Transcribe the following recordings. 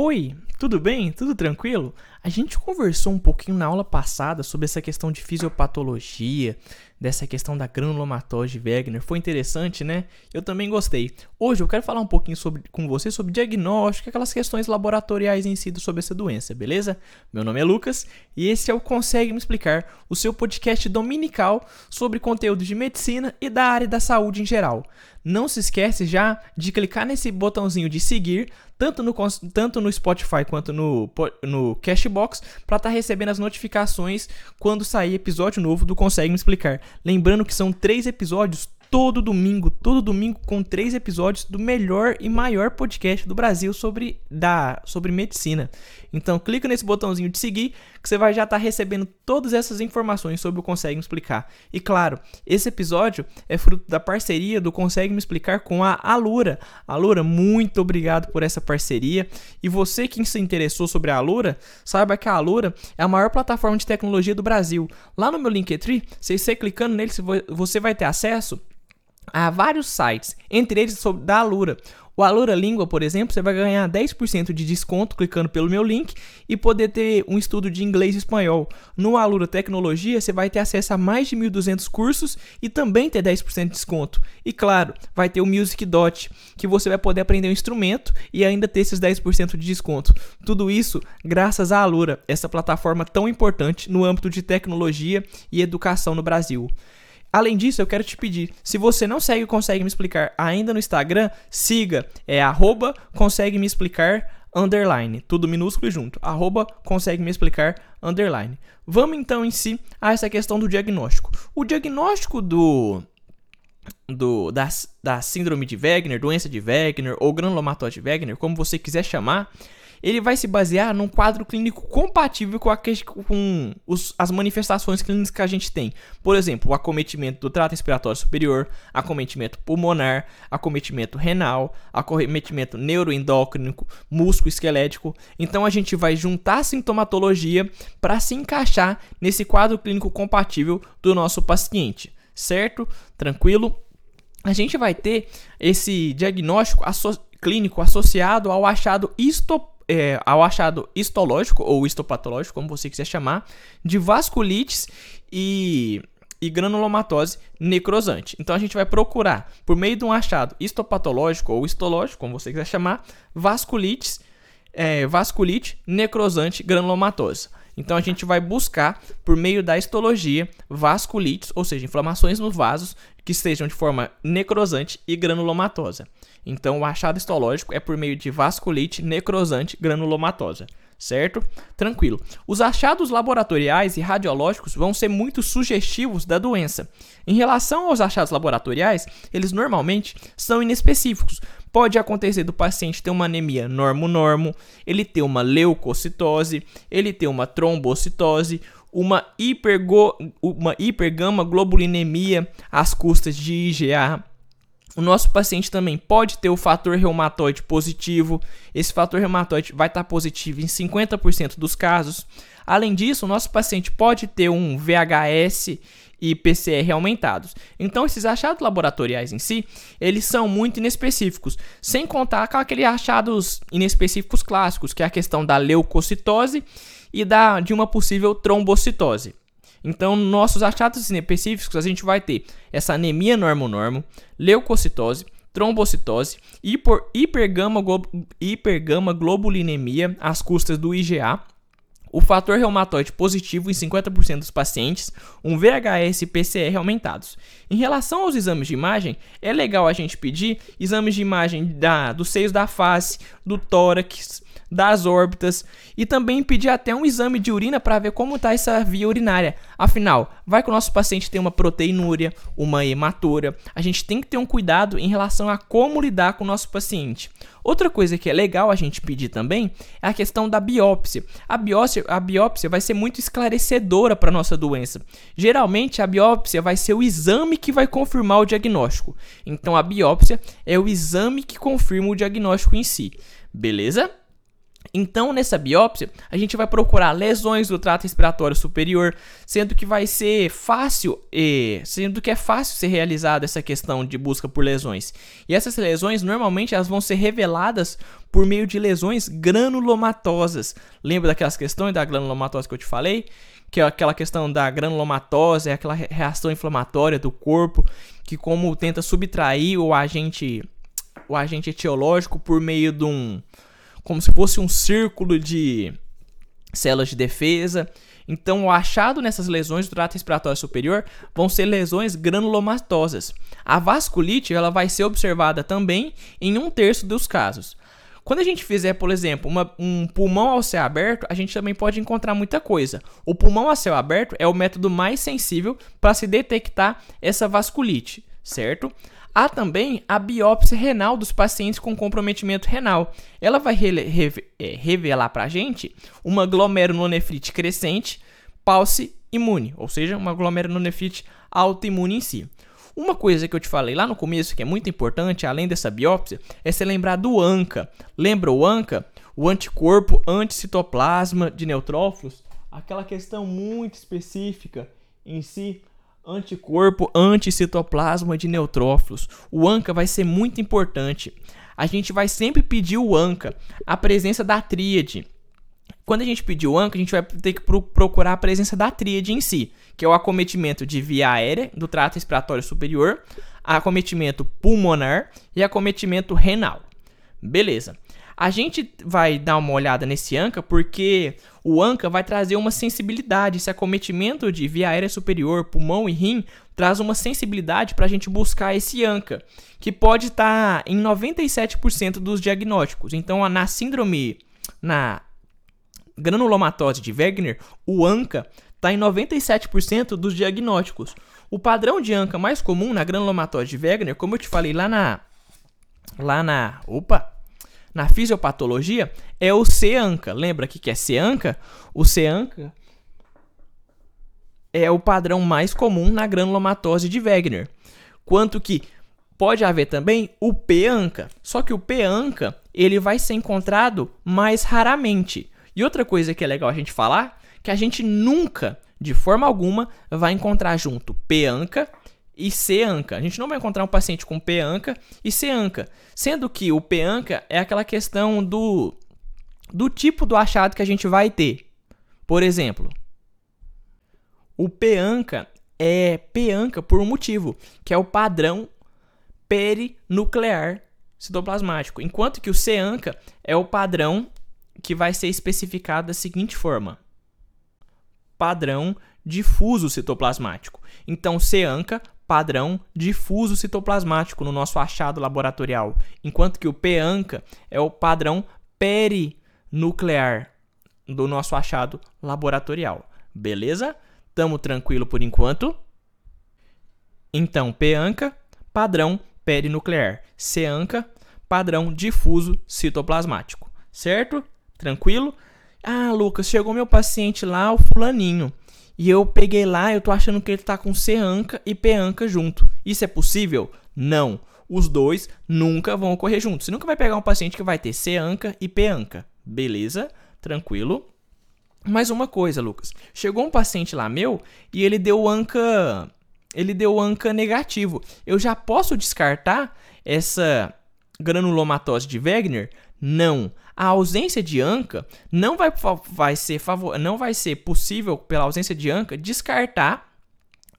Oi, tudo bem? Tudo tranquilo? A gente conversou um pouquinho na aula passada sobre essa questão de fisiopatologia, dessa questão da granulomatose Wegener. Foi interessante, né? Eu também gostei. Hoje eu quero falar um pouquinho sobre, com você sobre diagnóstico, aquelas questões laboratoriais em si sobre essa doença, beleza? Meu nome é Lucas e esse é o Consegue Me Explicar, o seu podcast dominical sobre conteúdo de medicina e da área da saúde em geral. Não se esquece já de clicar nesse botãozinho de seguir, tanto no, tanto no Spotify quanto no, no Cashbox, para estar tá recebendo as notificações quando sair episódio novo do Consegue Me Explicar. Lembrando que são três episódios todo domingo, todo domingo com três episódios do melhor e maior podcast do Brasil sobre, da, sobre medicina. Então clica nesse botãozinho de seguir que você vai já estar tá recebendo todas essas informações sobre o Consegue Me Explicar. E claro, esse episódio é fruto da parceria do Consegue Me Explicar com a Alura. Alura, muito obrigado por essa parceria. E você que se interessou sobre a Alura, saiba que a Alura é a maior plataforma de tecnologia do Brasil. Lá no meu Linktree, se você clicando nele, você vai ter acesso Há vários sites, entre eles sobre da Alura. O Alura Língua, por exemplo, você vai ganhar 10% de desconto clicando pelo meu link e poder ter um estudo de inglês e espanhol. No Alura Tecnologia, você vai ter acesso a mais de 1.200 cursos e também ter 10% de desconto. E claro, vai ter o Music Dot, que você vai poder aprender um instrumento e ainda ter esses 10% de desconto. Tudo isso graças à Alura, essa plataforma tão importante no âmbito de tecnologia e educação no Brasil. Além disso, eu quero te pedir, se você não segue Consegue Me Explicar ainda no Instagram, siga, é arroba Consegue Me Explicar underline, tudo minúsculo e junto, arroba Consegue Me Explicar underline. Vamos então em si a essa questão do diagnóstico. O diagnóstico do do, da, da síndrome de Wegener, doença de Wegener ou granulomatose de Wegener, como você quiser chamar, ele vai se basear num quadro clínico compatível com, a, com os, as manifestações clínicas que a gente tem. Por exemplo, o acometimento do trato respiratório superior, acometimento pulmonar, acometimento renal, acometimento neuroendócrino, músculo-esquelético. Então a gente vai juntar a sintomatologia para se encaixar nesse quadro clínico compatível do nosso paciente. Certo? Tranquilo? A gente vai ter esse diagnóstico asso clínico associado ao achado histopatológico é, ao achado histológico ou histopatológico, como você quiser chamar, de vasculites e, e granulomatose necrosante. Então a gente vai procurar, por meio de um achado histopatológico ou histológico, como você quiser chamar, vasculites, é, vasculite necrosante granulomatose. Então a gente vai buscar, por meio da histologia, vasculites, ou seja, inflamações nos vasos que estejam de forma necrosante e granulomatosa. Então, o achado histológico é por meio de vasculite necrosante granulomatosa, certo? Tranquilo. Os achados laboratoriais e radiológicos vão ser muito sugestivos da doença. Em relação aos achados laboratoriais, eles normalmente são inespecíficos. Pode acontecer do paciente ter uma anemia normo-normo, ele ter uma leucocitose, ele ter uma trombocitose, uma, hipergo, uma hipergama globulinemia às custas de IgA, o nosso paciente também pode ter o fator reumatoide positivo. Esse fator reumatoide vai estar positivo em 50% dos casos. Além disso, o nosso paciente pode ter um VHS e PCR aumentados. Então, esses achados laboratoriais em si, eles são muito inespecíficos, sem contar com aqueles achados inespecíficos clássicos, que é a questão da leucocitose e da, de uma possível trombocitose. Então, nossos achados específicos, a gente vai ter essa anemia normo-normo, leucocitose, trombocitose, hiper, hipergama, hipergama globulinemia às custas do IgA, o fator reumatoide positivo em 50% dos pacientes, um VHS e PCR aumentados. Em relação aos exames de imagem, é legal a gente pedir exames de imagem da, dos seios da face, do tórax, das órbitas e também pedir até um exame de urina para ver como está essa via urinária. Afinal, vai que o nosso paciente tem uma proteinúria, uma hematura. A gente tem que ter um cuidado em relação a como lidar com o nosso paciente. Outra coisa que é legal a gente pedir também é a questão da biópsia. A biópsia, a biópsia vai ser muito esclarecedora para nossa doença. Geralmente a biópsia vai ser o exame que vai confirmar o diagnóstico. Então a biópsia é o exame que confirma o diagnóstico em si. Beleza? Então, nessa biópsia, a gente vai procurar lesões do trato respiratório superior, sendo que vai ser fácil, sendo que é fácil ser realizada essa questão de busca por lesões. E essas lesões, normalmente, elas vão ser reveladas por meio de lesões granulomatosas. Lembra daquelas questões da granulomatose que eu te falei? Que é aquela questão da granulomatose, é aquela reação inflamatória do corpo, que como tenta subtrair o agente, o agente etiológico por meio de um como se fosse um círculo de células de defesa. Então, o achado nessas lesões do trato respiratório superior vão ser lesões granulomatosas. A vasculite ela vai ser observada também em um terço dos casos. Quando a gente fizer, por exemplo, uma, um pulmão ao céu aberto, a gente também pode encontrar muita coisa. O pulmão ao céu aberto é o método mais sensível para se detectar essa vasculite, certo? Há também a biópsia renal dos pacientes com comprometimento renal. Ela vai é, revelar para a gente uma glomerulonefrite crescente, pulse imune, ou seja, uma glomerulonefrite autoimune em si. Uma coisa que eu te falei lá no começo, que é muito importante, além dessa biópsia, é se lembrar do ANCA. Lembra o ANCA? O anticorpo anticitoplasma de neutrófilos? Aquela questão muito específica em si anticorpo anticitoplasma de neutrófilos. O ANCA vai ser muito importante. A gente vai sempre pedir o ANCA, a presença da tríade. Quando a gente pedir o ANCA, a gente vai ter que procurar a presença da tríade em si, que é o acometimento de via aérea do trato respiratório superior, acometimento pulmonar e acometimento renal. Beleza. A gente vai dar uma olhada nesse ANCA porque o ANCA vai trazer uma sensibilidade. Esse acometimento de via aérea superior, pulmão e rim traz uma sensibilidade para a gente buscar esse ANCA, que pode estar tá em 97% dos diagnósticos. Então, na síndrome, na granulomatose de Wegener, o ANCA está em 97% dos diagnósticos. O padrão de ANCA mais comum na granulomatose de Wegener, como eu te falei lá na lá na, opa, na fisiopatologia é o C-ANCA. Lembra que é C-ANCA? O C-ANCA é o padrão mais comum na granulomatose de Wegener. Quanto que pode haver também o P-ANCA. Só que o P-ANCA ele vai ser encontrado mais raramente. E outra coisa que é legal a gente falar, que a gente nunca, de forma alguma, vai encontrar junto P-ANCA e C-ANCA. A gente não vai encontrar um paciente com P-ANCA e C-ANCA, sendo que o P-ANCA é aquela questão do, do tipo do achado que a gente vai ter. Por exemplo, o P-ANCA é P-ANCA por um motivo, que é o padrão perinuclear citoplasmático, enquanto que o C-ANCA é o padrão que vai ser especificado da seguinte forma: padrão difuso citoplasmático. Então, C-ANCA padrão difuso citoplasmático no nosso achado laboratorial, enquanto que o PANCA é o padrão perinuclear do nosso achado laboratorial. Beleza? Tamo tranquilo por enquanto? Então, PANCA, padrão perinuclear. CANCA, padrão difuso citoplasmático. Certo? Tranquilo? Ah, Lucas, chegou meu paciente lá, o fulaninho. E eu peguei lá, eu tô achando que ele tá com C-ANCA e P-ANCA junto. Isso é possível? Não. Os dois nunca vão ocorrer juntos. Você nunca vai pegar um paciente que vai ter C-ANCA e P-ANCA. Beleza? Tranquilo? Mais uma coisa, Lucas. Chegou um paciente lá meu e ele deu ANCA, ele deu ANCA negativo. Eu já posso descartar essa granulomatose de Wegener? Não. A ausência de ANCA não vai, vai, ser favor, não vai ser possível, pela ausência de ANCA, descartar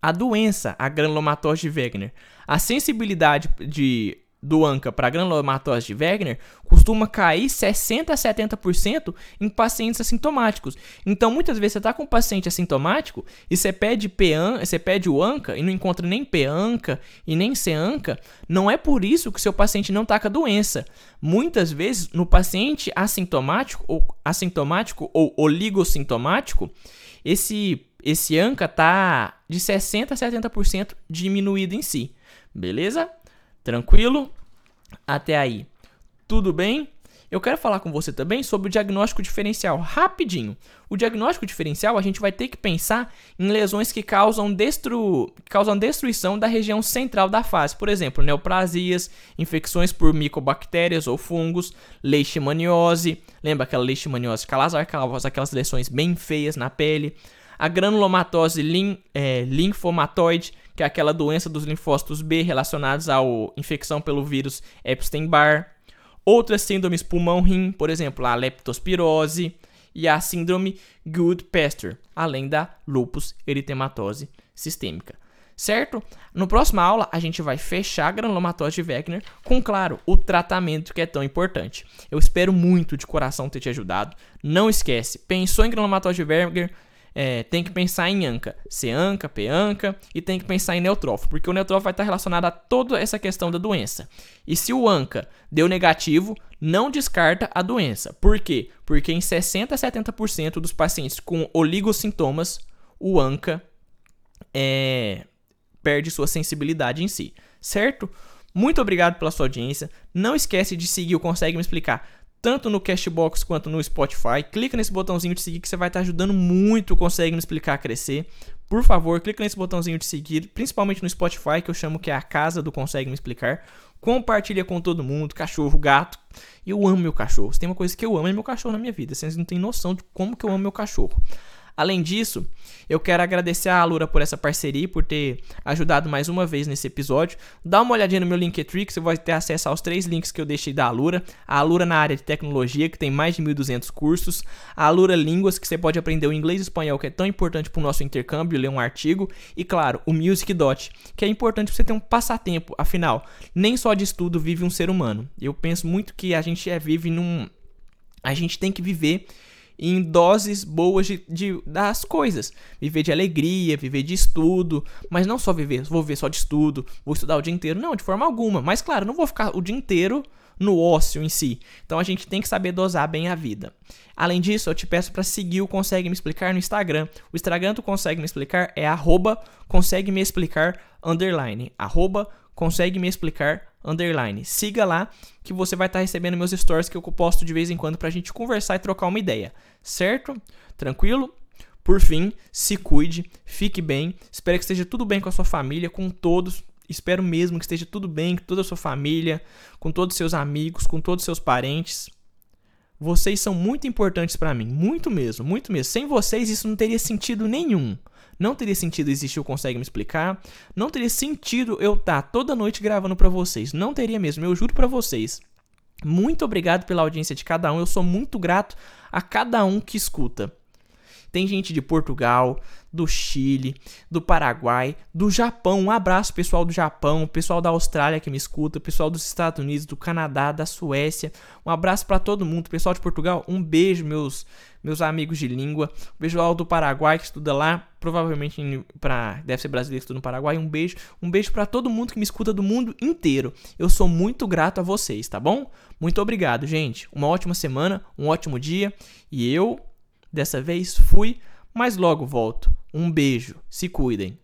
a doença, a granulomatose de Wegener. A sensibilidade de do ANCA para granulomatose de Wegener costuma cair 60 a 70% em pacientes assintomáticos. Então, muitas vezes você está com um paciente assintomático e você pede PAN, você pede o ANCA e não encontra nem PANCA e nem CANCA, não é por isso que seu paciente não está com a doença. Muitas vezes, no paciente assintomático ou assintomático ou oligossintomático, esse esse ANCA está de 60 a 70% diminuído em si. Beleza? Tranquilo? Até aí. Tudo bem? eu quero falar com você também sobre o diagnóstico diferencial, rapidinho. O diagnóstico diferencial, a gente vai ter que pensar em lesões que causam, destru... causam destruição da região central da face. Por exemplo, neoplasias, infecções por micobactérias ou fungos, leishmaniose. Lembra aquela leishmaniose calazar, aquelas lesões bem feias na pele. A granulomatose lim... é, linfomatoide, que é aquela doença dos linfócitos B relacionados à infecção pelo vírus Epstein-Barr Outras síndromes pulmão-rim, por exemplo, a leptospirose e a síndrome Gould-Pasteur, além da lupus eritematose sistêmica. Certo? No próximo aula, a gente vai fechar a granulomatose de Wegener com, claro, o tratamento que é tão importante. Eu espero muito de coração ter te ajudado. Não esquece, pensou em granulomatose de Wegener, é, tem que pensar em ANCA, C-ANCA, P-ANCA e tem que pensar em neutrófilo, porque o neutrófilo vai estar relacionado a toda essa questão da doença. E se o ANCA deu negativo, não descarta a doença. Por quê? Porque em 60 a 70% dos pacientes com oligossintomas, o ANCA é, perde sua sensibilidade em si, certo? Muito obrigado pela sua audiência. Não esquece de seguir o Consegue Me Explicar tanto no Cashbox quanto no Spotify. Clica nesse botãozinho de seguir que você vai estar ajudando muito, consegue me explicar a crescer. Por favor, clica nesse botãozinho de seguir, principalmente no Spotify, que eu chamo que é a casa do Consegue Me Explicar. Compartilha com todo mundo, cachorro, gato. Eu amo meu cachorro. Se tem uma coisa que eu amo é meu cachorro na minha vida. Vocês não têm noção de como que eu amo meu cachorro. Além disso, eu quero agradecer a Alura por essa parceria e por ter ajudado mais uma vez nesse episódio. Dá uma olhadinha no meu Linktree que você vai ter acesso aos três links que eu deixei da Alura. A Alura na área de tecnologia, que tem mais de 1.200 cursos. A Alura Línguas, que você pode aprender o inglês e espanhol, que é tão importante para o nosso intercâmbio, ler um artigo. E claro, o Music Dot, que é importante para você ter um passatempo. Afinal, nem só de estudo vive um ser humano. Eu penso muito que a gente é, vive num... A gente tem que viver em doses boas de, de, das coisas. Viver de alegria, viver de estudo, mas não só viver, vou viver só de estudo, vou estudar o dia inteiro. Não, de forma alguma. Mas claro, não vou ficar o dia inteiro no ócio em si. Então a gente tem que saber dosar bem a vida. Além disso, eu te peço para seguir o Consegue Me Explicar no Instagram. O Instagram do Consegue Me Explicar é arroba consegue me explicar underline. Arroba consegue me explicar underline. Siga lá que você vai estar tá recebendo meus stories que eu posto de vez em quando para a gente conversar e trocar uma ideia, certo? Tranquilo? Por fim, se cuide, fique bem. Espero que esteja tudo bem com a sua família, com todos. Espero mesmo que esteja tudo bem com toda a sua família, com todos os seus amigos, com todos os seus parentes. Vocês são muito importantes para mim, muito mesmo, muito mesmo. Sem vocês isso não teria sentido nenhum. Não teria sentido existir o Consegue Me Explicar. Não teria sentido eu estar tá toda noite gravando para vocês. Não teria mesmo, eu juro para vocês. Muito obrigado pela audiência de cada um. Eu sou muito grato a cada um que escuta. Tem gente de Portugal, do Chile, do Paraguai, do Japão. Um abraço, pessoal do Japão, pessoal da Austrália que me escuta, pessoal dos Estados Unidos, do Canadá, da Suécia. Um abraço para todo mundo. Pessoal de Portugal, um beijo, meus meus amigos de língua. Um beijo ao do Paraguai que estuda lá, provavelmente para deve ser brasileiro que estuda no Paraguai. Um beijo, um beijo para todo mundo que me escuta do mundo inteiro. Eu sou muito grato a vocês, tá bom? Muito obrigado, gente. Uma ótima semana, um ótimo dia e eu Dessa vez fui, mas logo volto. Um beijo, se cuidem.